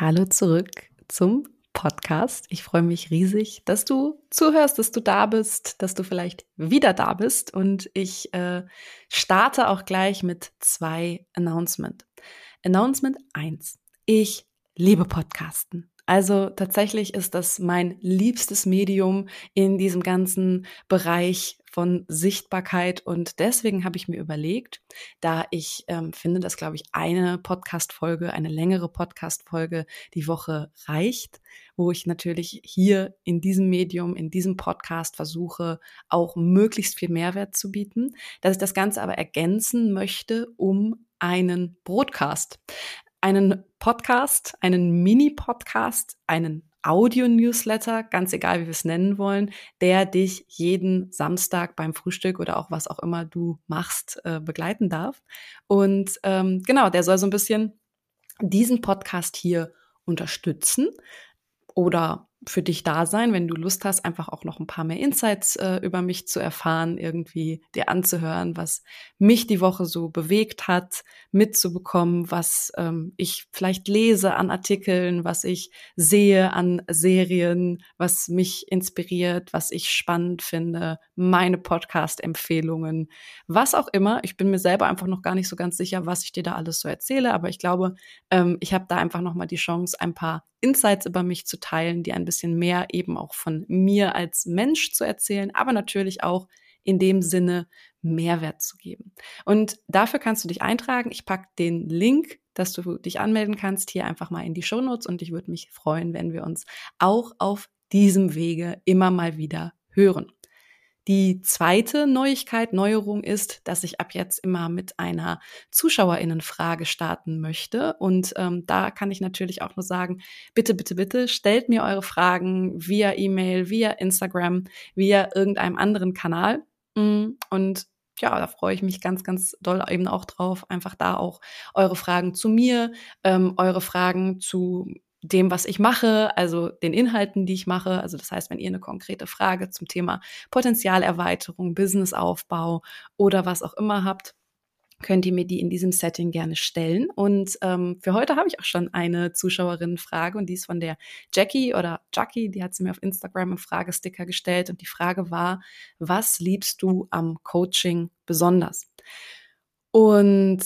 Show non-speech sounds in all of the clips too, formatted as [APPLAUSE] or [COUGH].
Hallo zurück zum Podcast. Ich freue mich riesig, dass du zuhörst, dass du da bist, dass du vielleicht wieder da bist. Und ich äh, starte auch gleich mit zwei Announcement. Announcement 1. Ich liebe Podcasten. Also tatsächlich ist das mein liebstes Medium in diesem ganzen Bereich von Sichtbarkeit. Und deswegen habe ich mir überlegt, da ich ähm, finde, dass, glaube ich, eine Podcast-Folge, eine längere Podcast-Folge die Woche reicht, wo ich natürlich hier in diesem Medium, in diesem Podcast versuche, auch möglichst viel Mehrwert zu bieten, dass ich das Ganze aber ergänzen möchte um einen Broadcast einen Podcast, einen Mini-Podcast, einen Audio-Newsletter, ganz egal, wie wir es nennen wollen, der dich jeden Samstag beim Frühstück oder auch was auch immer du machst, äh, begleiten darf. Und ähm, genau, der soll so ein bisschen diesen Podcast hier unterstützen oder für dich da sein, wenn du Lust hast, einfach auch noch ein paar mehr Insights äh, über mich zu erfahren, irgendwie dir anzuhören, was mich die Woche so bewegt hat, mitzubekommen, was ähm, ich vielleicht lese an Artikeln, was ich sehe an Serien, was mich inspiriert, was ich spannend finde, meine Podcast-Empfehlungen, was auch immer. Ich bin mir selber einfach noch gar nicht so ganz sicher, was ich dir da alles so erzähle, aber ich glaube, ähm, ich habe da einfach noch mal die Chance, ein paar Insights über mich zu teilen, die ein bisschen mehr eben auch von mir als Mensch zu erzählen, aber natürlich auch in dem Sinne Mehrwert zu geben. Und dafür kannst du dich eintragen. Ich packe den Link, dass du dich anmelden kannst, hier einfach mal in die Show Notes und ich würde mich freuen, wenn wir uns auch auf diesem Wege immer mal wieder hören. Die zweite Neuigkeit, Neuerung ist, dass ich ab jetzt immer mit einer Zuschauerinnenfrage starten möchte. Und ähm, da kann ich natürlich auch nur sagen, bitte, bitte, bitte stellt mir eure Fragen via E-Mail, via Instagram, via irgendeinem anderen Kanal. Mm, und ja, da freue ich mich ganz, ganz doll eben auch drauf, einfach da auch eure Fragen zu mir, ähm, eure Fragen zu dem, was ich mache, also den Inhalten, die ich mache. Also das heißt, wenn ihr eine konkrete Frage zum Thema Potenzialerweiterung, Businessaufbau oder was auch immer habt, könnt ihr mir die in diesem Setting gerne stellen. Und ähm, für heute habe ich auch schon eine Zuschauerinnenfrage und die ist von der Jackie oder Jackie, die hat sie mir auf Instagram im Fragesticker gestellt und die Frage war, was liebst du am Coaching besonders? Und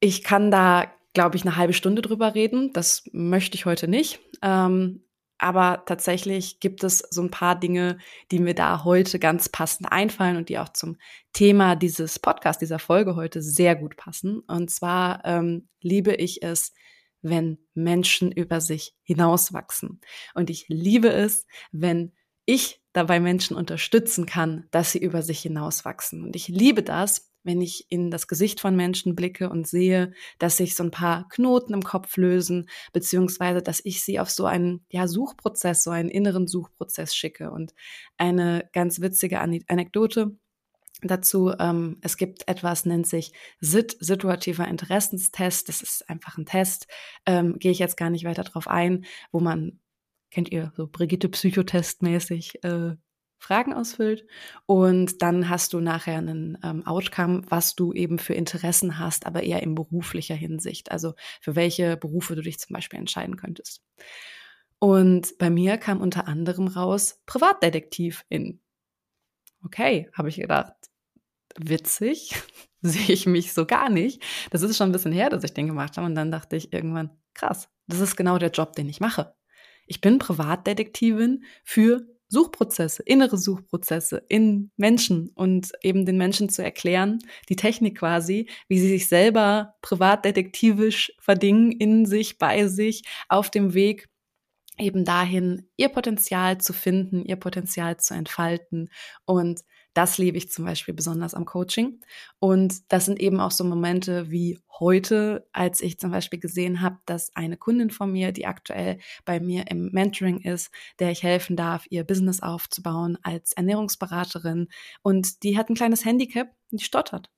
ich kann da glaube ich, eine halbe Stunde drüber reden. Das möchte ich heute nicht. Ähm, aber tatsächlich gibt es so ein paar Dinge, die mir da heute ganz passend einfallen und die auch zum Thema dieses Podcast, dieser Folge heute sehr gut passen. Und zwar ähm, liebe ich es, wenn Menschen über sich hinauswachsen. Und ich liebe es, wenn ich dabei Menschen unterstützen kann, dass sie über sich hinauswachsen. Und ich liebe das, wenn ich in das Gesicht von Menschen blicke und sehe, dass sich so ein paar Knoten im Kopf lösen, beziehungsweise dass ich sie auf so einen ja, Suchprozess, so einen inneren Suchprozess schicke. Und eine ganz witzige Anekdote dazu, ähm, es gibt etwas, nennt sich SIT, situativer Interessenstest. Das ist einfach ein Test, ähm, gehe ich jetzt gar nicht weiter drauf ein, wo man kennt ihr, so Brigitte Psychotest mäßig äh, Fragen ausfüllt und dann hast du nachher einen ähm, Outcome, was du eben für Interessen hast, aber eher in beruflicher Hinsicht, also für welche Berufe du dich zum Beispiel entscheiden könntest. Und bei mir kam unter anderem raus Privatdetektiv in. Okay, habe ich gedacht, witzig, [LAUGHS] sehe ich mich so gar nicht. Das ist schon ein bisschen her, dass ich den gemacht habe und dann dachte ich irgendwann, krass, das ist genau der Job, den ich mache. Ich bin Privatdetektivin für Suchprozesse, innere Suchprozesse in Menschen und eben den Menschen zu erklären, die Technik quasi, wie sie sich selber privatdetektivisch verdingen, in sich, bei sich, auf dem Weg eben dahin, ihr Potenzial zu finden, ihr Potenzial zu entfalten. Und das liebe ich zum Beispiel besonders am Coaching. Und das sind eben auch so Momente wie heute, als ich zum Beispiel gesehen habe, dass eine Kundin von mir, die aktuell bei mir im Mentoring ist, der ich helfen darf, ihr Business aufzubauen als Ernährungsberaterin. Und die hat ein kleines Handicap, die stottert.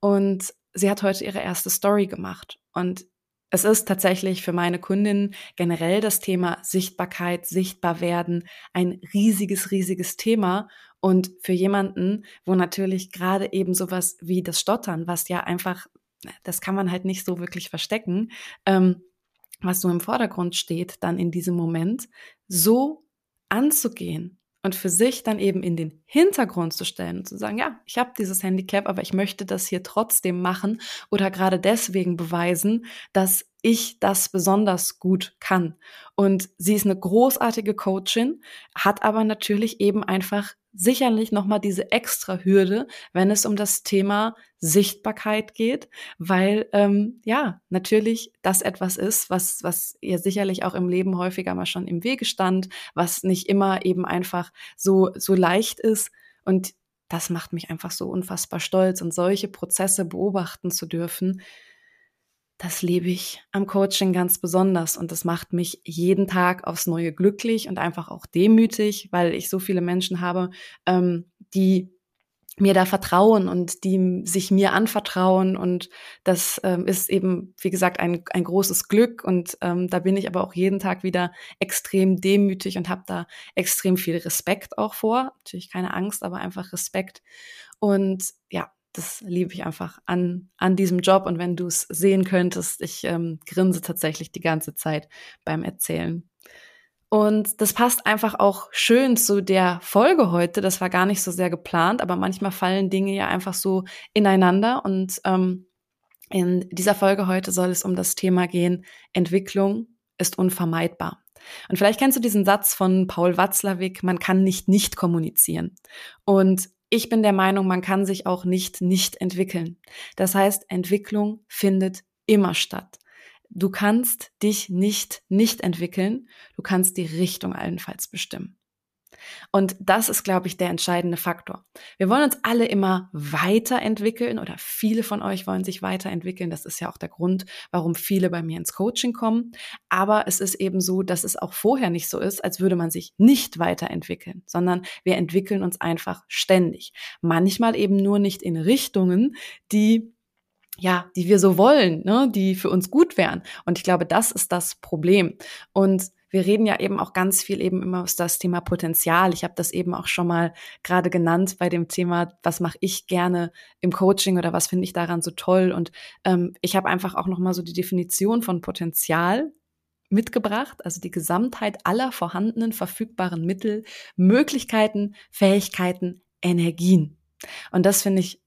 Und sie hat heute ihre erste Story gemacht. Und es ist tatsächlich für meine Kundin generell das Thema Sichtbarkeit, sichtbar werden ein riesiges, riesiges Thema. Und für jemanden, wo natürlich gerade eben sowas wie das Stottern, was ja einfach, das kann man halt nicht so wirklich verstecken, ähm, was so im Vordergrund steht, dann in diesem Moment so anzugehen und für sich dann eben in den Hintergrund zu stellen und zu sagen, ja, ich habe dieses Handicap, aber ich möchte das hier trotzdem machen oder gerade deswegen beweisen, dass ich das besonders gut kann. Und sie ist eine großartige Coachin, hat aber natürlich eben einfach sicherlich nochmal diese extra Hürde, wenn es um das Thema Sichtbarkeit geht, weil ähm, ja natürlich das etwas ist, was was ihr sicherlich auch im Leben häufiger mal schon im Wege stand, was nicht immer eben einfach so so leicht ist. Und das macht mich einfach so unfassbar stolz und solche Prozesse beobachten zu dürfen, das lebe ich am Coaching ganz besonders und das macht mich jeden Tag aufs Neue glücklich und einfach auch demütig, weil ich so viele Menschen habe, ähm, die mir da vertrauen und die sich mir anvertrauen und das ähm, ist eben, wie gesagt, ein, ein großes Glück und ähm, da bin ich aber auch jeden Tag wieder extrem demütig und habe da extrem viel Respekt auch vor. Natürlich keine Angst, aber einfach Respekt und ja, das liebe ich einfach an, an diesem Job. Und wenn du es sehen könntest, ich ähm, grinse tatsächlich die ganze Zeit beim Erzählen. Und das passt einfach auch schön zu der Folge heute. Das war gar nicht so sehr geplant, aber manchmal fallen Dinge ja einfach so ineinander. Und ähm, in dieser Folge heute soll es um das Thema gehen, Entwicklung ist unvermeidbar. Und vielleicht kennst du diesen Satz von Paul Watzlawick, man kann nicht nicht kommunizieren. Und ich bin der Meinung, man kann sich auch nicht nicht entwickeln. Das heißt, Entwicklung findet immer statt. Du kannst dich nicht nicht entwickeln, du kannst die Richtung allenfalls bestimmen. Und das ist, glaube ich, der entscheidende Faktor. Wir wollen uns alle immer weiterentwickeln oder viele von euch wollen sich weiterentwickeln. Das ist ja auch der Grund, warum viele bei mir ins Coaching kommen. Aber es ist eben so, dass es auch vorher nicht so ist, als würde man sich nicht weiterentwickeln, sondern wir entwickeln uns einfach ständig. Manchmal eben nur nicht in Richtungen, die ja, die wir so wollen, ne, die für uns gut wären. Und ich glaube, das ist das Problem. Und wir reden ja eben auch ganz viel eben immer aus das Thema Potenzial. Ich habe das eben auch schon mal gerade genannt bei dem Thema, was mache ich gerne im Coaching oder was finde ich daran so toll. Und ähm, ich habe einfach auch noch mal so die Definition von Potenzial mitgebracht, also die Gesamtheit aller vorhandenen verfügbaren Mittel, Möglichkeiten, Fähigkeiten, Energien. Und das finde ich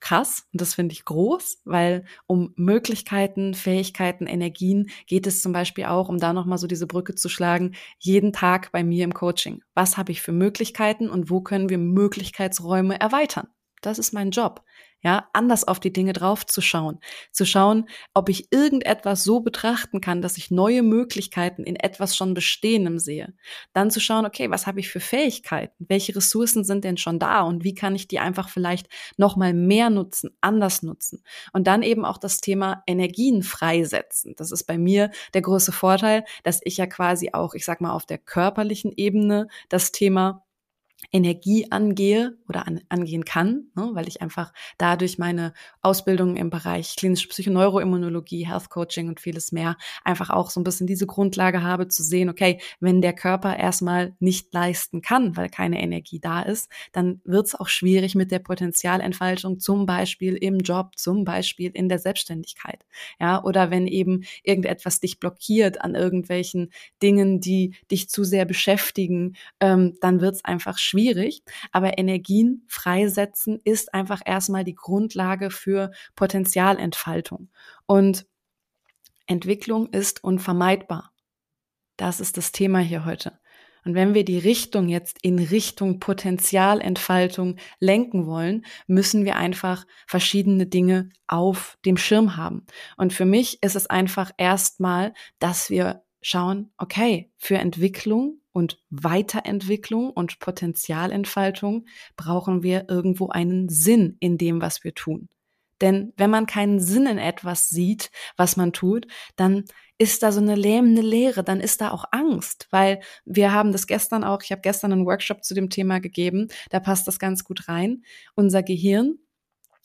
krass und das finde ich groß, weil um Möglichkeiten, Fähigkeiten, Energien geht es zum Beispiel auch, um da nochmal so diese Brücke zu schlagen, jeden Tag bei mir im Coaching. Was habe ich für Möglichkeiten und wo können wir Möglichkeitsräume erweitern? Das ist mein Job ja, anders auf die Dinge draufzuschauen, zu schauen, ob ich irgendetwas so betrachten kann, dass ich neue Möglichkeiten in etwas schon Bestehendem sehe. Dann zu schauen, okay, was habe ich für Fähigkeiten? Welche Ressourcen sind denn schon da und wie kann ich die einfach vielleicht noch mal mehr nutzen, anders nutzen? Und dann eben auch das Thema Energien freisetzen. Das ist bei mir der große Vorteil, dass ich ja quasi auch, ich sag mal, auf der körperlichen Ebene das Thema Energie angehe oder an, angehen kann, ne, weil ich einfach dadurch meine Ausbildung im Bereich klinische Psychoneuroimmunologie, Health Coaching und vieles mehr einfach auch so ein bisschen diese Grundlage habe zu sehen, okay, wenn der Körper erstmal nicht leisten kann, weil keine Energie da ist, dann wird es auch schwierig mit der Potenzialentfaltung, zum Beispiel im Job, zum Beispiel in der Selbstständigkeit, ja, oder wenn eben irgendetwas dich blockiert an irgendwelchen Dingen, die dich zu sehr beschäftigen, ähm, dann wird es einfach schwierig, aber Energien freisetzen ist einfach erstmal die Grundlage für Potenzialentfaltung. Und Entwicklung ist unvermeidbar. Das ist das Thema hier heute. Und wenn wir die Richtung jetzt in Richtung Potenzialentfaltung lenken wollen, müssen wir einfach verschiedene Dinge auf dem Schirm haben. Und für mich ist es einfach erstmal, dass wir schauen, okay, für Entwicklung und Weiterentwicklung und Potenzialentfaltung brauchen wir irgendwo einen Sinn in dem, was wir tun. Denn wenn man keinen Sinn in etwas sieht, was man tut, dann ist da so eine lähmende Leere, dann ist da auch Angst, weil wir haben das gestern auch, ich habe gestern einen Workshop zu dem Thema gegeben, da passt das ganz gut rein. Unser Gehirn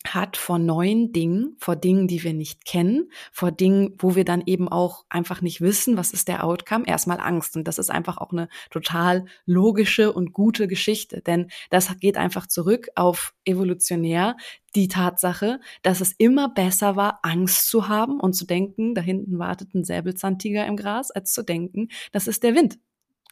hat vor neuen Dingen, vor Dingen, die wir nicht kennen, vor Dingen, wo wir dann eben auch einfach nicht wissen, was ist der Outcome, erstmal Angst. Und das ist einfach auch eine total logische und gute Geschichte, denn das geht einfach zurück auf evolutionär die Tatsache, dass es immer besser war, Angst zu haben und zu denken, da hinten wartet ein Säbelzahntiger im Gras, als zu denken, das ist der Wind.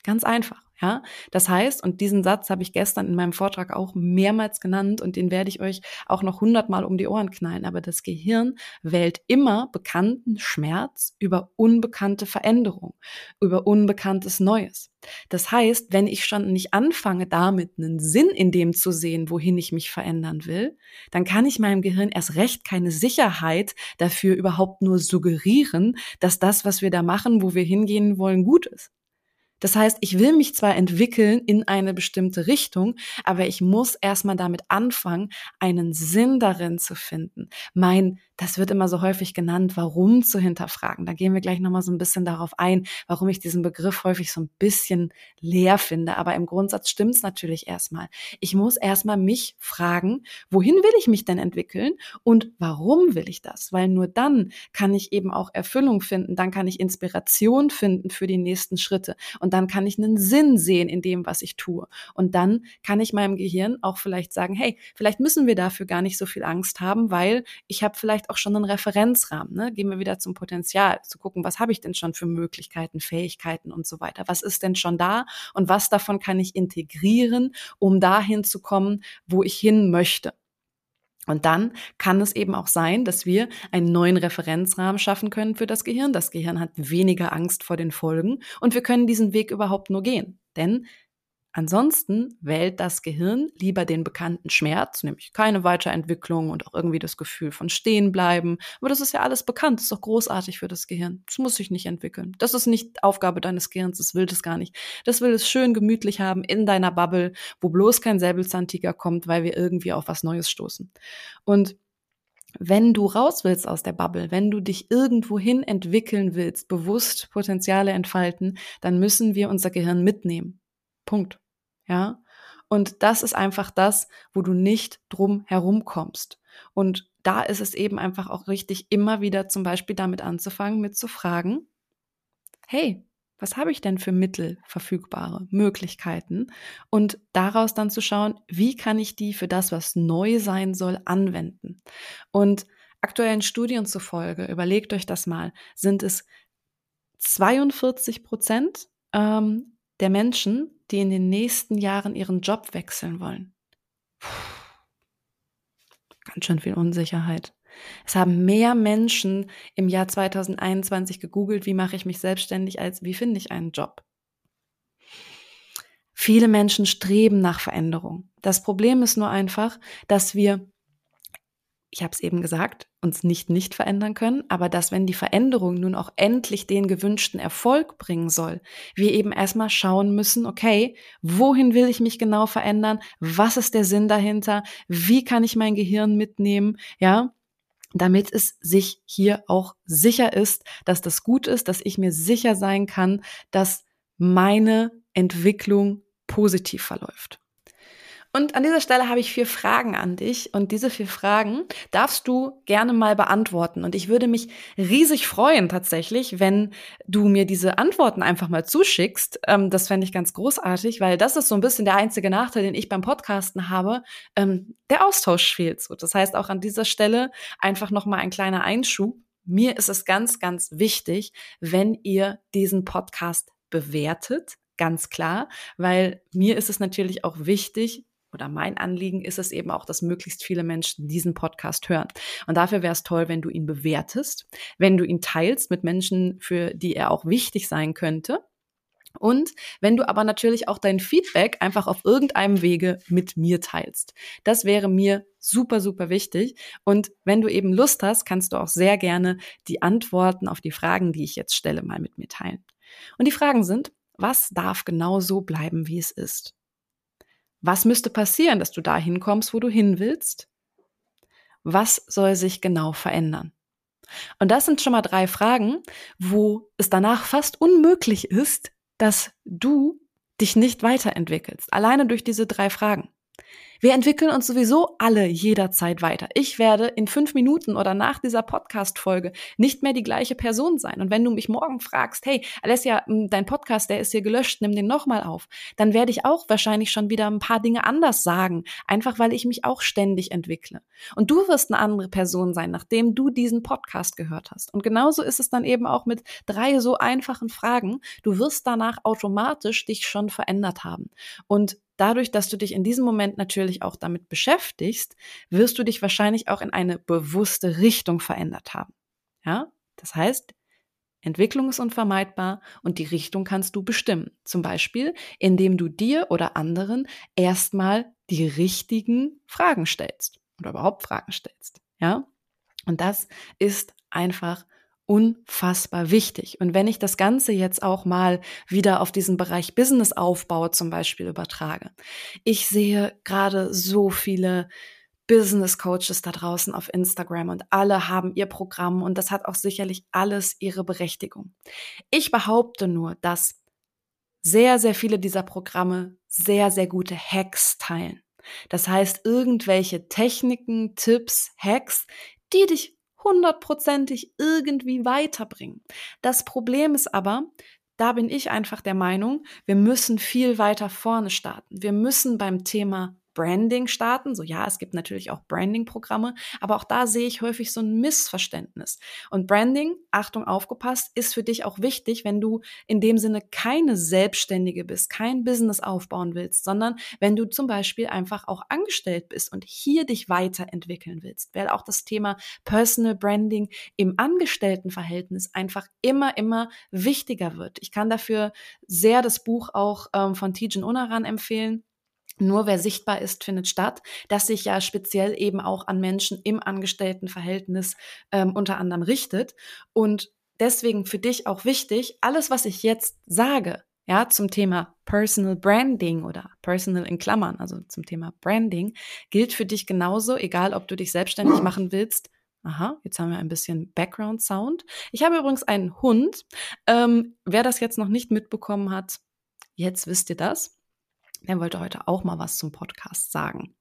Ganz einfach. Ja, das heißt, und diesen Satz habe ich gestern in meinem Vortrag auch mehrmals genannt und den werde ich euch auch noch hundertmal um die Ohren knallen. Aber das Gehirn wählt immer bekannten Schmerz über unbekannte Veränderung, über unbekanntes Neues. Das heißt, wenn ich schon nicht anfange, damit einen Sinn in dem zu sehen, wohin ich mich verändern will, dann kann ich meinem Gehirn erst recht keine Sicherheit dafür überhaupt nur suggerieren, dass das, was wir da machen, wo wir hingehen wollen, gut ist. Das heißt, ich will mich zwar entwickeln in eine bestimmte Richtung, aber ich muss erstmal damit anfangen, einen Sinn darin zu finden. Mein das wird immer so häufig genannt, warum zu hinterfragen. Da gehen wir gleich nochmal so ein bisschen darauf ein, warum ich diesen Begriff häufig so ein bisschen leer finde. Aber im Grundsatz stimmt es natürlich erstmal. Ich muss erstmal mich fragen, wohin will ich mich denn entwickeln und warum will ich das? Weil nur dann kann ich eben auch Erfüllung finden, dann kann ich Inspiration finden für die nächsten Schritte und dann kann ich einen Sinn sehen in dem, was ich tue. Und dann kann ich meinem Gehirn auch vielleicht sagen, hey, vielleicht müssen wir dafür gar nicht so viel Angst haben, weil ich habe vielleicht auch schon einen Referenzrahmen. Ne? Gehen wir wieder zum Potenzial, zu gucken, was habe ich denn schon für Möglichkeiten, Fähigkeiten und so weiter. Was ist denn schon da und was davon kann ich integrieren, um dahin zu kommen, wo ich hin möchte. Und dann kann es eben auch sein, dass wir einen neuen Referenzrahmen schaffen können für das Gehirn. Das Gehirn hat weniger Angst vor den Folgen und wir können diesen Weg überhaupt nur gehen. Denn Ansonsten wählt das Gehirn lieber den bekannten Schmerz, nämlich keine Weiterentwicklung und auch irgendwie das Gefühl von stehen bleiben. Aber das ist ja alles bekannt, das ist doch großartig für das Gehirn. Das muss sich nicht entwickeln. Das ist nicht Aufgabe deines Gehirns, das will das gar nicht. Das will es schön gemütlich haben in deiner Bubble, wo bloß kein Säbelzahntiger kommt, weil wir irgendwie auf was Neues stoßen. Und wenn du raus willst aus der Bubble, wenn du dich irgendwohin entwickeln willst, bewusst Potenziale entfalten, dann müssen wir unser Gehirn mitnehmen. Punkt. Ja. Und das ist einfach das, wo du nicht drum herumkommst. Und da ist es eben einfach auch richtig, immer wieder zum Beispiel damit anzufangen, mit zu fragen, hey, was habe ich denn für Mittel verfügbare, Möglichkeiten? Und daraus dann zu schauen, wie kann ich die für das, was neu sein soll, anwenden? Und aktuellen Studien zufolge, überlegt euch das mal, sind es 42 Prozent ähm, der Menschen, die in den nächsten Jahren ihren Job wechseln wollen. Ganz schön viel Unsicherheit. Es haben mehr Menschen im Jahr 2021 gegoogelt, wie mache ich mich selbstständig, als wie finde ich einen Job. Viele Menschen streben nach Veränderung. Das Problem ist nur einfach, dass wir ich habe es eben gesagt, uns nicht nicht verändern können, aber dass wenn die Veränderung nun auch endlich den gewünschten Erfolg bringen soll, wir eben erstmal schauen müssen, okay, wohin will ich mich genau verändern? Was ist der Sinn dahinter? Wie kann ich mein Gehirn mitnehmen? Ja, damit es sich hier auch sicher ist, dass das gut ist, dass ich mir sicher sein kann, dass meine Entwicklung positiv verläuft. Und an dieser Stelle habe ich vier Fragen an dich und diese vier Fragen darfst du gerne mal beantworten. Und ich würde mich riesig freuen tatsächlich, wenn du mir diese Antworten einfach mal zuschickst. Ähm, das fände ich ganz großartig, weil das ist so ein bisschen der einzige Nachteil, den ich beim Podcasten habe. Ähm, der Austausch fehlt so. Das heißt auch an dieser Stelle einfach nochmal ein kleiner Einschub. Mir ist es ganz, ganz wichtig, wenn ihr diesen Podcast bewertet, ganz klar, weil mir ist es natürlich auch wichtig, oder mein Anliegen ist es eben auch, dass möglichst viele Menschen diesen Podcast hören. Und dafür wäre es toll, wenn du ihn bewertest, wenn du ihn teilst mit Menschen, für die er auch wichtig sein könnte. Und wenn du aber natürlich auch dein Feedback einfach auf irgendeinem Wege mit mir teilst. Das wäre mir super, super wichtig. Und wenn du eben Lust hast, kannst du auch sehr gerne die Antworten auf die Fragen, die ich jetzt stelle, mal mit mir teilen. Und die Fragen sind, was darf genau so bleiben, wie es ist? Was müsste passieren, dass du dahin kommst, wo du hin willst? Was soll sich genau verändern? Und das sind schon mal drei Fragen, wo es danach fast unmöglich ist, dass du dich nicht weiterentwickelst. Alleine durch diese drei Fragen. Wir entwickeln uns sowieso alle jederzeit weiter. Ich werde in fünf Minuten oder nach dieser Podcast-Folge nicht mehr die gleiche Person sein. Und wenn du mich morgen fragst, hey, Alessia, dein Podcast, der ist hier gelöscht, nimm den nochmal auf, dann werde ich auch wahrscheinlich schon wieder ein paar Dinge anders sagen. Einfach weil ich mich auch ständig entwickle. Und du wirst eine andere Person sein, nachdem du diesen Podcast gehört hast. Und genauso ist es dann eben auch mit drei so einfachen Fragen. Du wirst danach automatisch dich schon verändert haben. Und dadurch, dass du dich in diesem Moment natürlich auch damit beschäftigst, wirst du dich wahrscheinlich auch in eine bewusste Richtung verändert haben. Ja? Das heißt, Entwicklung ist unvermeidbar und die Richtung kannst du bestimmen. Zum Beispiel, indem du dir oder anderen erstmal die richtigen Fragen stellst oder überhaupt Fragen stellst. Ja? Und das ist einfach unfassbar wichtig. Und wenn ich das Ganze jetzt auch mal wieder auf diesen Bereich Businessaufbau zum Beispiel übertrage, ich sehe gerade so viele Business Coaches da draußen auf Instagram und alle haben ihr Programm und das hat auch sicherlich alles ihre Berechtigung. Ich behaupte nur, dass sehr, sehr viele dieser Programme sehr, sehr gute Hacks teilen. Das heißt, irgendwelche Techniken, Tipps, Hacks, die dich hundertprozentig irgendwie weiterbringen. Das Problem ist aber, da bin ich einfach der Meinung, wir müssen viel weiter vorne starten. Wir müssen beim Thema Branding starten. So ja, es gibt natürlich auch Branding-Programme, aber auch da sehe ich häufig so ein Missverständnis. Und Branding, Achtung, aufgepasst, ist für dich auch wichtig, wenn du in dem Sinne keine Selbstständige bist, kein Business aufbauen willst, sondern wenn du zum Beispiel einfach auch angestellt bist und hier dich weiterentwickeln willst, weil auch das Thema Personal Branding im Angestelltenverhältnis einfach immer, immer wichtiger wird. Ich kann dafür sehr das Buch auch ähm, von Tijen Unaran empfehlen nur wer sichtbar ist, findet statt, das sich ja speziell eben auch an Menschen im Angestelltenverhältnis ähm, unter anderem richtet. Und deswegen für dich auch wichtig, alles, was ich jetzt sage, ja, zum Thema Personal Branding oder Personal in Klammern, also zum Thema Branding, gilt für dich genauso, egal ob du dich selbstständig machen willst. Aha, jetzt haben wir ein bisschen Background Sound. Ich habe übrigens einen Hund. Ähm, wer das jetzt noch nicht mitbekommen hat, jetzt wisst ihr das der wollte heute auch mal was zum Podcast sagen.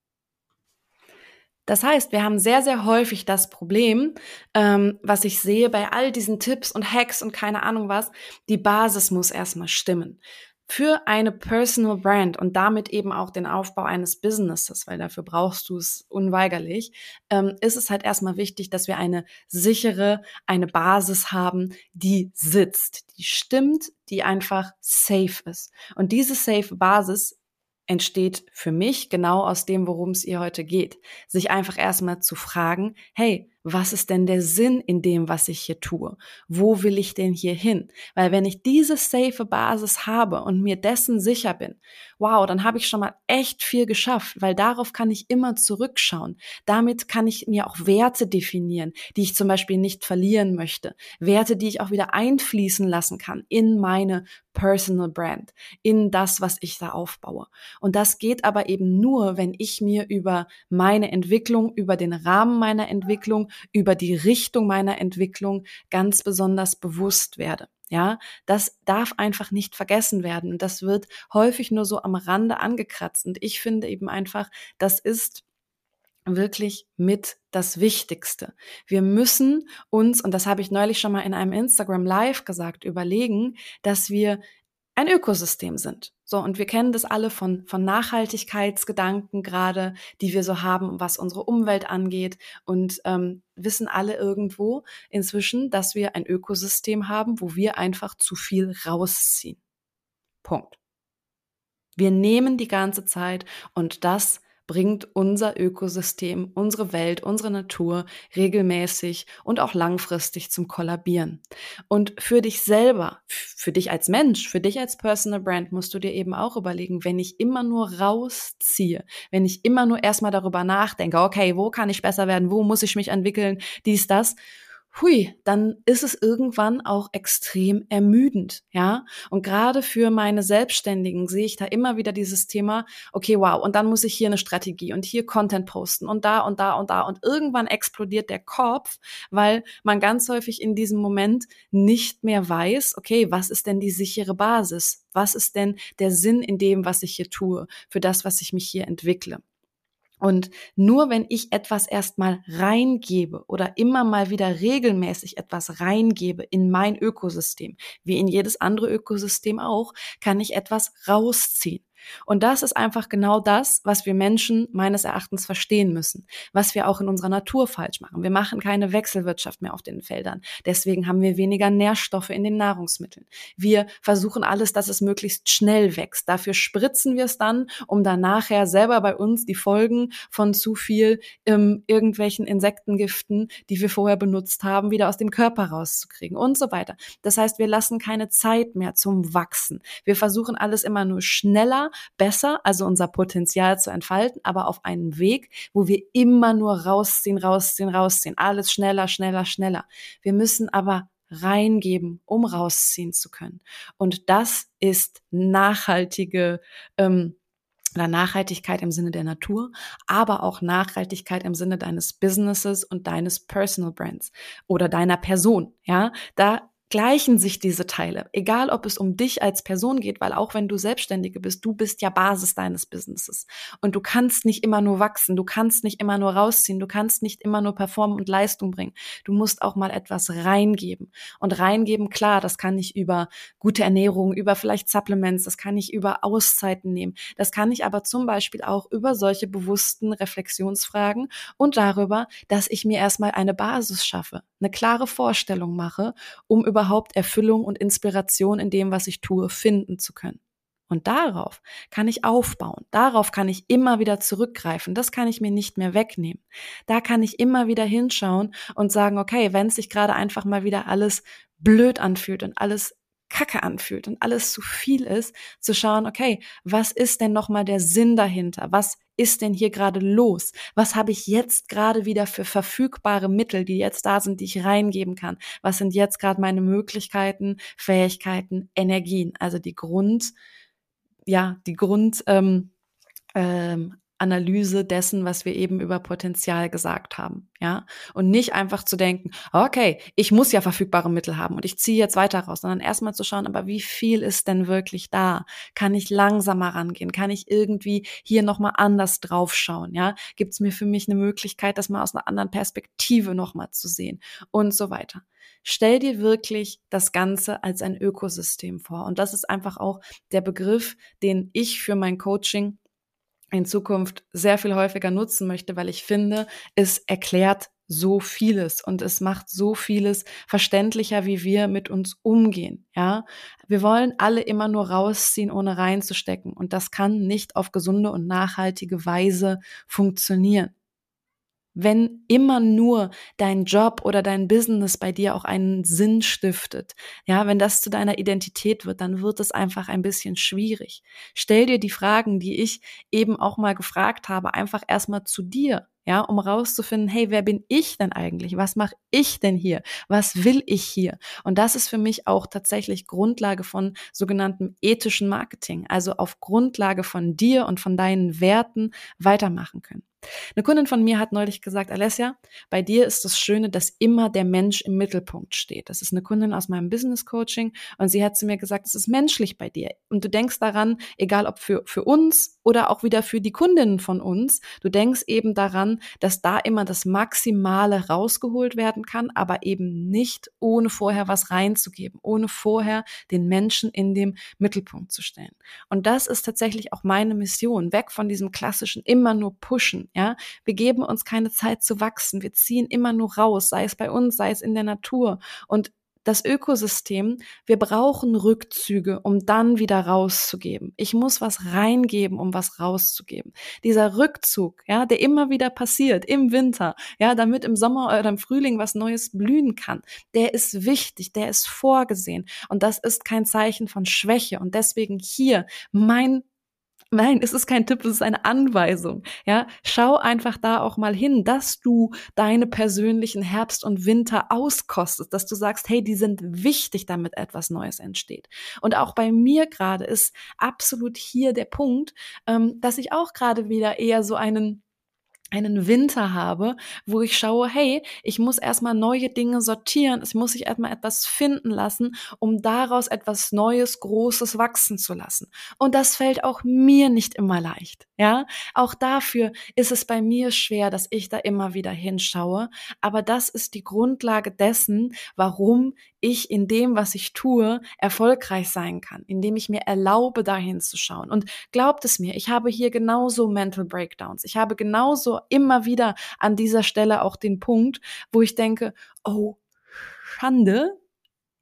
Das heißt, wir haben sehr, sehr häufig das Problem, ähm, was ich sehe bei all diesen Tipps und Hacks und keine Ahnung was, die Basis muss erstmal stimmen. Für eine Personal Brand und damit eben auch den Aufbau eines Businesses, weil dafür brauchst du es unweigerlich, ähm, ist es halt erstmal wichtig, dass wir eine sichere, eine Basis haben, die sitzt, die stimmt, die einfach safe ist. Und diese safe Basis entsteht für mich genau aus dem, worum es ihr heute geht. Sich einfach erstmal zu fragen, hey, was ist denn der Sinn in dem, was ich hier tue? Wo will ich denn hier hin? Weil wenn ich diese safe Basis habe und mir dessen sicher bin, wow, dann habe ich schon mal echt viel geschafft, weil darauf kann ich immer zurückschauen. Damit kann ich mir auch Werte definieren, die ich zum Beispiel nicht verlieren möchte. Werte, die ich auch wieder einfließen lassen kann in meine Personal Brand, in das, was ich da aufbaue. Und das geht aber eben nur, wenn ich mir über meine Entwicklung, über den Rahmen meiner Entwicklung, über die Richtung meiner Entwicklung ganz besonders bewusst werde. Ja, das darf einfach nicht vergessen werden. Und das wird häufig nur so am Rande angekratzt. Und ich finde eben einfach, das ist wirklich mit das Wichtigste. Wir müssen uns, und das habe ich neulich schon mal in einem Instagram Live gesagt, überlegen, dass wir ein Ökosystem sind. So, und wir kennen das alle von, von Nachhaltigkeitsgedanken gerade, die wir so haben, was unsere Umwelt angeht und ähm, wissen alle irgendwo inzwischen, dass wir ein Ökosystem haben, wo wir einfach zu viel rausziehen. Punkt. Wir nehmen die ganze Zeit und das bringt unser Ökosystem, unsere Welt, unsere Natur regelmäßig und auch langfristig zum Kollabieren. Und für dich selber, für dich als Mensch, für dich als Personal Brand musst du dir eben auch überlegen, wenn ich immer nur rausziehe, wenn ich immer nur erstmal darüber nachdenke, okay, wo kann ich besser werden, wo muss ich mich entwickeln, dies, das, hui, dann ist es irgendwann auch extrem ermüdend, ja. Und gerade für meine Selbstständigen sehe ich da immer wieder dieses Thema, okay, wow, und dann muss ich hier eine Strategie und hier Content posten und da und da und da und irgendwann explodiert der Kopf, weil man ganz häufig in diesem Moment nicht mehr weiß, okay, was ist denn die sichere Basis? Was ist denn der Sinn in dem, was ich hier tue, für das, was ich mich hier entwickle? Und nur wenn ich etwas erstmal reingebe oder immer mal wieder regelmäßig etwas reingebe in mein Ökosystem, wie in jedes andere Ökosystem auch, kann ich etwas rausziehen. Und das ist einfach genau das, was wir Menschen meines Erachtens verstehen müssen, was wir auch in unserer Natur falsch machen. Wir machen keine Wechselwirtschaft mehr auf den Feldern. Deswegen haben wir weniger Nährstoffe in den Nahrungsmitteln. Wir versuchen alles, dass es möglichst schnell wächst. Dafür spritzen wir es dann, um dann nachher selber bei uns die Folgen von zu viel ähm, irgendwelchen Insektengiften, die wir vorher benutzt haben, wieder aus dem Körper rauszukriegen und so weiter. Das heißt, wir lassen keine Zeit mehr zum Wachsen. Wir versuchen alles immer nur schneller besser, also unser Potenzial zu entfalten, aber auf einen Weg, wo wir immer nur rausziehen, rausziehen, rausziehen, alles schneller, schneller, schneller. Wir müssen aber reingeben, um rausziehen zu können. Und das ist nachhaltige ähm, oder Nachhaltigkeit im Sinne der Natur, aber auch Nachhaltigkeit im Sinne deines Businesses und deines Personal Brands oder deiner Person. Ja, da gleichen sich diese Teile, egal ob es um dich als Person geht, weil auch wenn du Selbstständige bist, du bist ja Basis deines Businesses. Und du kannst nicht immer nur wachsen, du kannst nicht immer nur rausziehen, du kannst nicht immer nur performen und Leistung bringen. Du musst auch mal etwas reingeben. Und reingeben, klar, das kann ich über gute Ernährung, über vielleicht Supplements, das kann ich über Auszeiten nehmen, das kann ich aber zum Beispiel auch über solche bewussten Reflexionsfragen und darüber, dass ich mir erstmal eine Basis schaffe, eine klare Vorstellung mache, um über überhaupt Erfüllung und Inspiration in dem, was ich tue, finden zu können. Und darauf kann ich aufbauen. Darauf kann ich immer wieder zurückgreifen. Das kann ich mir nicht mehr wegnehmen. Da kann ich immer wieder hinschauen und sagen, okay, wenn sich gerade einfach mal wieder alles blöd anfühlt und alles kacke anfühlt und alles zu viel ist, zu schauen, okay, was ist denn nochmal der Sinn dahinter? Was ist denn hier gerade los? Was habe ich jetzt gerade wieder für verfügbare Mittel, die jetzt da sind, die ich reingeben kann? Was sind jetzt gerade meine Möglichkeiten, Fähigkeiten, Energien? Also die Grund, ja, die Grund, ähm, ähm, Analyse dessen, was wir eben über Potenzial gesagt haben, ja? Und nicht einfach zu denken, okay, ich muss ja verfügbare Mittel haben und ich ziehe jetzt weiter raus, sondern erstmal zu schauen, aber wie viel ist denn wirklich da? Kann ich langsamer rangehen? Kann ich irgendwie hier nochmal anders draufschauen, ja? Gibt es mir für mich eine Möglichkeit, das mal aus einer anderen Perspektive nochmal zu sehen und so weiter. Stell dir wirklich das Ganze als ein Ökosystem vor. Und das ist einfach auch der Begriff, den ich für mein Coaching in Zukunft sehr viel häufiger nutzen möchte, weil ich finde, es erklärt so vieles und es macht so vieles verständlicher, wie wir mit uns umgehen. Ja, wir wollen alle immer nur rausziehen, ohne reinzustecken und das kann nicht auf gesunde und nachhaltige Weise funktionieren wenn immer nur dein Job oder dein Business bei dir auch einen Sinn stiftet, ja, wenn das zu deiner Identität wird, dann wird es einfach ein bisschen schwierig. Stell dir die Fragen, die ich eben auch mal gefragt habe, einfach erstmal zu dir ja, um rauszufinden, hey, wer bin ich denn eigentlich? Was mache ich denn hier? Was will ich hier? Und das ist für mich auch tatsächlich Grundlage von sogenanntem ethischen Marketing, also auf Grundlage von dir und von deinen Werten weitermachen können. Eine Kundin von mir hat neulich gesagt, Alessia, bei dir ist das Schöne, dass immer der Mensch im Mittelpunkt steht. Das ist eine Kundin aus meinem Business Coaching und sie hat zu mir gesagt, es ist menschlich bei dir. Und du denkst daran, egal ob für, für uns oder auch wieder für die Kundinnen von uns, du denkst eben daran, dass da immer das Maximale rausgeholt werden kann, aber eben nicht ohne vorher was reinzugeben, ohne vorher den Menschen in dem Mittelpunkt zu stellen. Und das ist tatsächlich auch meine Mission, weg von diesem klassischen immer nur pushen, ja, wir geben uns keine Zeit zu wachsen. Wir ziehen immer nur raus, sei es bei uns, sei es in der Natur. Und das Ökosystem, wir brauchen Rückzüge, um dann wieder rauszugeben. Ich muss was reingeben, um was rauszugeben. Dieser Rückzug, ja, der immer wieder passiert im Winter, ja, damit im Sommer oder im Frühling was Neues blühen kann, der ist wichtig, der ist vorgesehen und das ist kein Zeichen von Schwäche und deswegen hier mein Nein, es ist kein Tipp, es ist eine Anweisung. Ja, schau einfach da auch mal hin, dass du deine persönlichen Herbst und Winter auskostest, dass du sagst, hey, die sind wichtig, damit etwas Neues entsteht. Und auch bei mir gerade ist absolut hier der Punkt, ähm, dass ich auch gerade wieder eher so einen einen Winter habe, wo ich schaue, hey, ich muss erstmal neue Dinge sortieren, es muss sich erstmal etwas finden lassen, um daraus etwas Neues, Großes wachsen zu lassen. Und das fällt auch mir nicht immer leicht. Ja, auch dafür ist es bei mir schwer, dass ich da immer wieder hinschaue. Aber das ist die Grundlage dessen, warum ich in dem, was ich tue, erfolgreich sein kann, indem ich mir erlaube, dahin zu schauen. Und glaubt es mir, ich habe hier genauso Mental Breakdowns. Ich habe genauso immer wieder an dieser Stelle auch den Punkt, wo ich denke, oh, Schande,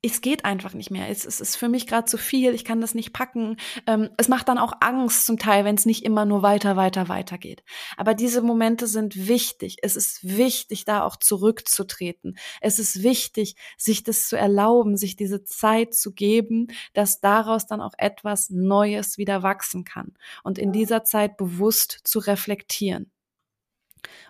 es geht einfach nicht mehr. Es, es ist für mich gerade zu viel. Ich kann das nicht packen. Ähm, es macht dann auch Angst zum Teil, wenn es nicht immer nur weiter, weiter, weiter geht. Aber diese Momente sind wichtig. Es ist wichtig, da auch zurückzutreten. Es ist wichtig, sich das zu erlauben, sich diese Zeit zu geben, dass daraus dann auch etwas Neues wieder wachsen kann. Und in dieser Zeit bewusst zu reflektieren.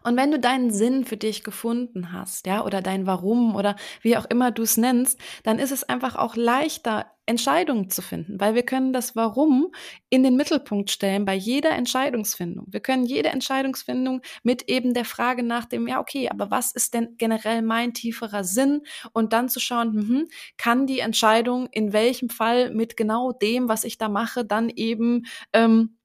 Und wenn du deinen Sinn für dich gefunden hast, ja, oder dein Warum oder wie auch immer du es nennst, dann ist es einfach auch leichter, Entscheidungen zu finden, weil wir können das Warum in den Mittelpunkt stellen bei jeder Entscheidungsfindung. Wir können jede Entscheidungsfindung mit eben der Frage nach dem, ja, okay, aber was ist denn generell mein tieferer Sinn? Und dann zu schauen, hm, kann die Entscheidung in welchem Fall mit genau dem, was ich da mache, dann eben ähm,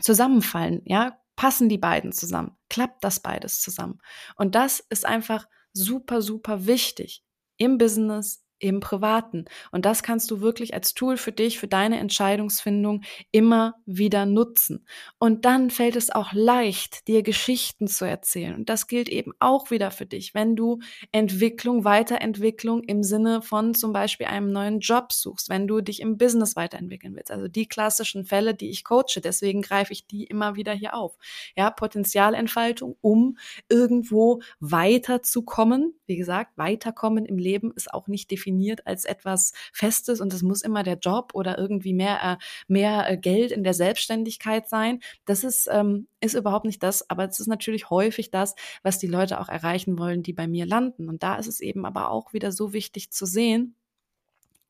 zusammenfallen, ja? Passen die beiden zusammen? Klappt das beides zusammen? Und das ist einfach super, super wichtig im Business, im Privaten. Und das kannst du wirklich als Tool für dich, für deine Entscheidungsfindung immer wieder nutzen. Und dann fällt es auch leicht, dir Geschichten zu erzählen. Und das gilt eben auch wieder für dich, wenn du Entwicklung, Weiterentwicklung im Sinne von zum Beispiel einem neuen Job suchst, wenn du dich im Business weiterentwickeln willst. Also die klassischen Fälle, die ich coache, deswegen greife ich die immer wieder hier auf. Ja, Potenzialentfaltung, um irgendwo weiterzukommen. Wie gesagt, weiterkommen im Leben ist auch nicht definiert definiert als etwas Festes und es muss immer der Job oder irgendwie mehr, äh, mehr äh, Geld in der Selbstständigkeit sein. Das ist, ähm, ist überhaupt nicht das, aber es ist natürlich häufig das, was die Leute auch erreichen wollen, die bei mir landen. Und da ist es eben aber auch wieder so wichtig zu sehen,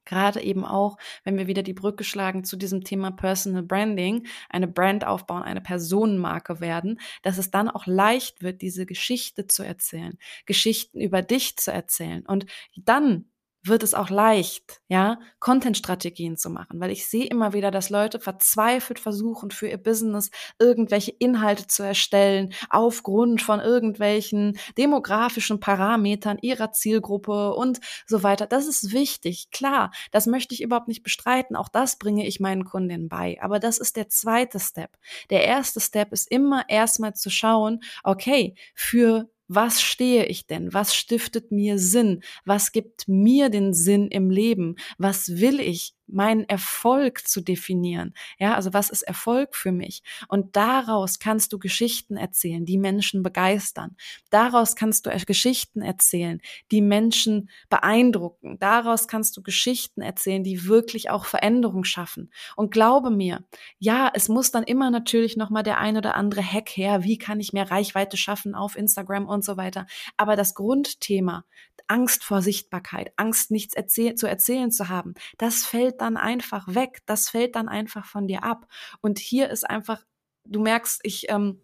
Gerade eben auch, wenn wir wieder die Brücke schlagen zu diesem Thema Personal Branding, eine Brand aufbauen, eine Personenmarke werden, dass es dann auch leicht wird, diese Geschichte zu erzählen, Geschichten über dich zu erzählen. Und dann wird es auch leicht, ja, Content-Strategien zu machen, weil ich sehe immer wieder, dass Leute verzweifelt versuchen, für ihr Business irgendwelche Inhalte zu erstellen, aufgrund von irgendwelchen demografischen Parametern ihrer Zielgruppe und so weiter. Das ist wichtig, klar, das möchte ich überhaupt nicht bestreiten, auch das bringe ich meinen Kundinnen bei, aber das ist der zweite Step. Der erste Step ist immer erstmal zu schauen, okay, für was stehe ich denn? Was stiftet mir Sinn? Was gibt mir den Sinn im Leben? Was will ich? Meinen Erfolg zu definieren. Ja, also was ist Erfolg für mich? Und daraus kannst du Geschichten erzählen, die Menschen begeistern. Daraus kannst du Geschichten erzählen, die Menschen beeindrucken. Daraus kannst du Geschichten erzählen, die wirklich auch Veränderung schaffen. Und glaube mir, ja, es muss dann immer natürlich noch mal der ein oder andere Hack her. Wie kann ich mehr Reichweite schaffen auf Instagram und so weiter? Aber das Grundthema, Angst vor Sichtbarkeit, Angst nichts erzähl zu erzählen zu haben, das fällt dann einfach weg, das fällt dann einfach von dir ab. Und hier ist einfach, du merkst, ich ähm,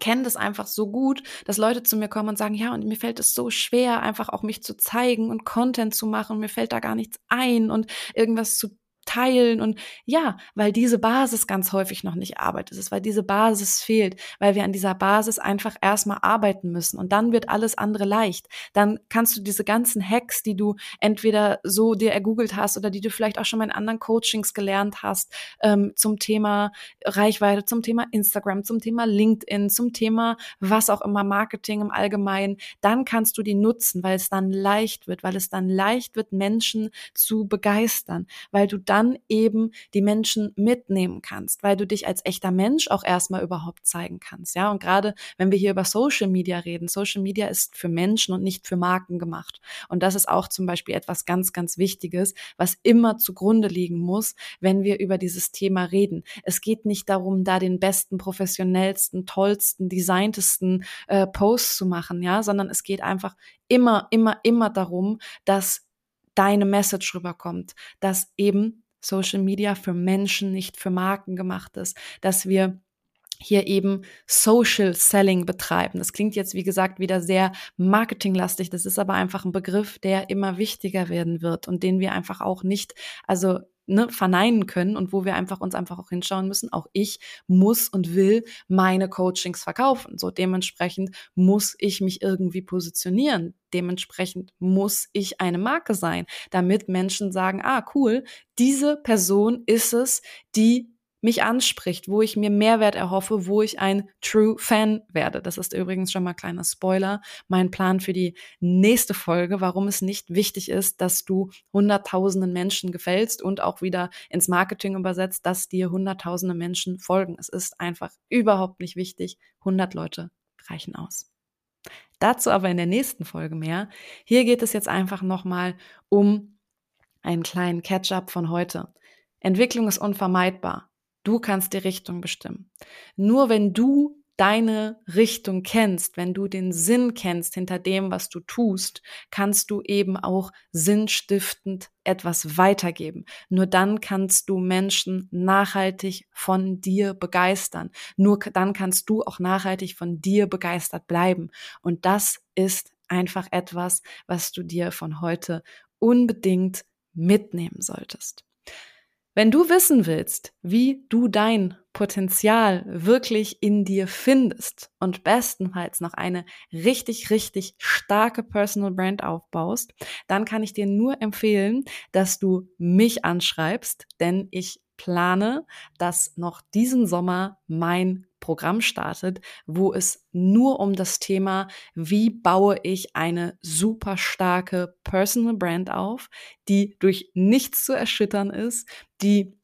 kenne das einfach so gut, dass Leute zu mir kommen und sagen, ja, und mir fällt es so schwer, einfach auch mich zu zeigen und Content zu machen, mir fällt da gar nichts ein und irgendwas zu teilen und ja, weil diese Basis ganz häufig noch nicht arbeitet ist, weil diese Basis fehlt, weil wir an dieser Basis einfach erstmal arbeiten müssen und dann wird alles andere leicht. Dann kannst du diese ganzen Hacks, die du entweder so dir ergoogelt hast oder die du vielleicht auch schon mal in anderen Coachings gelernt hast, ähm, zum Thema Reichweite, zum Thema Instagram, zum Thema LinkedIn, zum Thema was auch immer Marketing im Allgemeinen, dann kannst du die nutzen, weil es dann leicht wird, weil es dann leicht wird, Menschen zu begeistern, weil du dann eben die Menschen mitnehmen kannst, weil du dich als echter Mensch auch erstmal überhaupt zeigen kannst. Ja, und gerade wenn wir hier über Social Media reden, Social Media ist für Menschen und nicht für Marken gemacht. Und das ist auch zum Beispiel etwas ganz, ganz Wichtiges, was immer zugrunde liegen muss, wenn wir über dieses Thema reden. Es geht nicht darum, da den besten, professionellsten, tollsten, designtesten äh, Post zu machen, ja, sondern es geht einfach immer, immer, immer darum, dass deine Message rüberkommt, dass eben Social Media für Menschen, nicht für Marken gemacht ist, dass wir hier eben Social Selling betreiben. Das klingt jetzt, wie gesagt, wieder sehr marketinglastig. Das ist aber einfach ein Begriff, der immer wichtiger werden wird und den wir einfach auch nicht, also ne, verneinen können und wo wir einfach uns einfach auch hinschauen müssen. Auch ich muss und will meine Coachings verkaufen. So dementsprechend muss ich mich irgendwie positionieren. Dementsprechend muss ich eine Marke sein, damit Menschen sagen, ah, cool, diese Person ist es, die mich anspricht, wo ich mir Mehrwert erhoffe, wo ich ein True Fan werde. Das ist übrigens schon mal kleiner Spoiler. Mein Plan für die nächste Folge, warum es nicht wichtig ist, dass du hunderttausenden Menschen gefällst und auch wieder ins Marketing übersetzt, dass dir hunderttausende Menschen folgen. Es ist einfach überhaupt nicht wichtig. 100 Leute reichen aus. Dazu aber in der nächsten Folge mehr. Hier geht es jetzt einfach nochmal um einen kleinen Catch-up von heute. Entwicklung ist unvermeidbar. Du kannst die Richtung bestimmen. Nur wenn du deine Richtung kennst, wenn du den Sinn kennst hinter dem, was du tust, kannst du eben auch sinnstiftend etwas weitergeben. Nur dann kannst du Menschen nachhaltig von dir begeistern. Nur dann kannst du auch nachhaltig von dir begeistert bleiben. Und das ist einfach etwas, was du dir von heute unbedingt mitnehmen solltest. Wenn du wissen willst, wie du dein Potenzial wirklich in dir findest und bestenfalls noch eine richtig, richtig starke Personal Brand aufbaust, dann kann ich dir nur empfehlen, dass du mich anschreibst, denn ich plane, dass noch diesen Sommer mein Programm startet, wo es nur um das Thema, wie baue ich eine super starke Personal Brand auf, die durch nichts zu erschüttern ist, die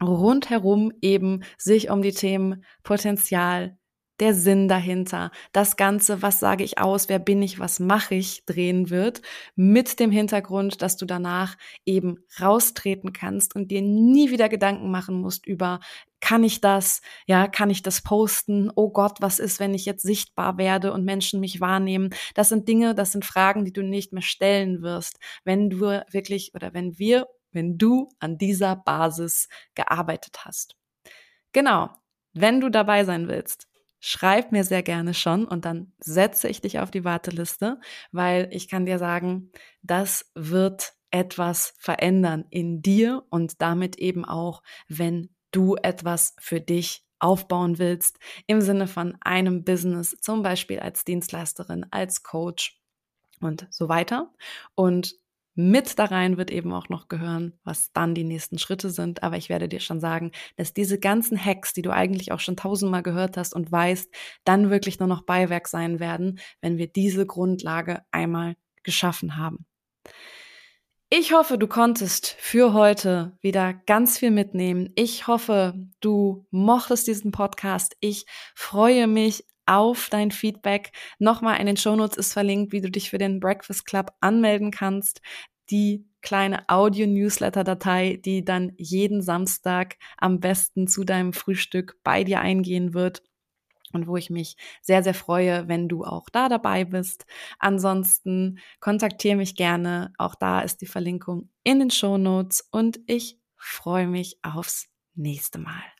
rundherum eben sich um die Themen Potenzial, der Sinn dahinter, das Ganze, was sage ich aus, wer bin ich, was mache ich, drehen wird, mit dem Hintergrund, dass du danach eben raustreten kannst und dir nie wieder Gedanken machen musst über, kann ich das, ja, kann ich das posten, oh Gott, was ist, wenn ich jetzt sichtbar werde und Menschen mich wahrnehmen. Das sind Dinge, das sind Fragen, die du nicht mehr stellen wirst, wenn du wirklich oder wenn wir, wenn du an dieser Basis gearbeitet hast. Genau. Wenn du dabei sein willst, schreib mir sehr gerne schon und dann setze ich dich auf die Warteliste, weil ich kann dir sagen, das wird etwas verändern in dir und damit eben auch, wenn du etwas für dich aufbauen willst, im Sinne von einem Business, zum Beispiel als Dienstleisterin, als Coach und so weiter. Und mit da rein wird eben auch noch gehören, was dann die nächsten Schritte sind. Aber ich werde dir schon sagen, dass diese ganzen Hacks, die du eigentlich auch schon tausendmal gehört hast und weißt, dann wirklich nur noch Beiwerk sein werden, wenn wir diese Grundlage einmal geschaffen haben. Ich hoffe, du konntest für heute wieder ganz viel mitnehmen. Ich hoffe, du mochtest diesen Podcast. Ich freue mich auf dein Feedback. Nochmal in den Shownotes ist verlinkt, wie du dich für den Breakfast Club anmelden kannst. Die kleine Audio-Newsletter-Datei, die dann jeden Samstag am besten zu deinem Frühstück bei dir eingehen wird und wo ich mich sehr, sehr freue, wenn du auch da dabei bist. Ansonsten kontaktiere mich gerne. Auch da ist die Verlinkung in den Show Notes und ich freue mich aufs nächste Mal.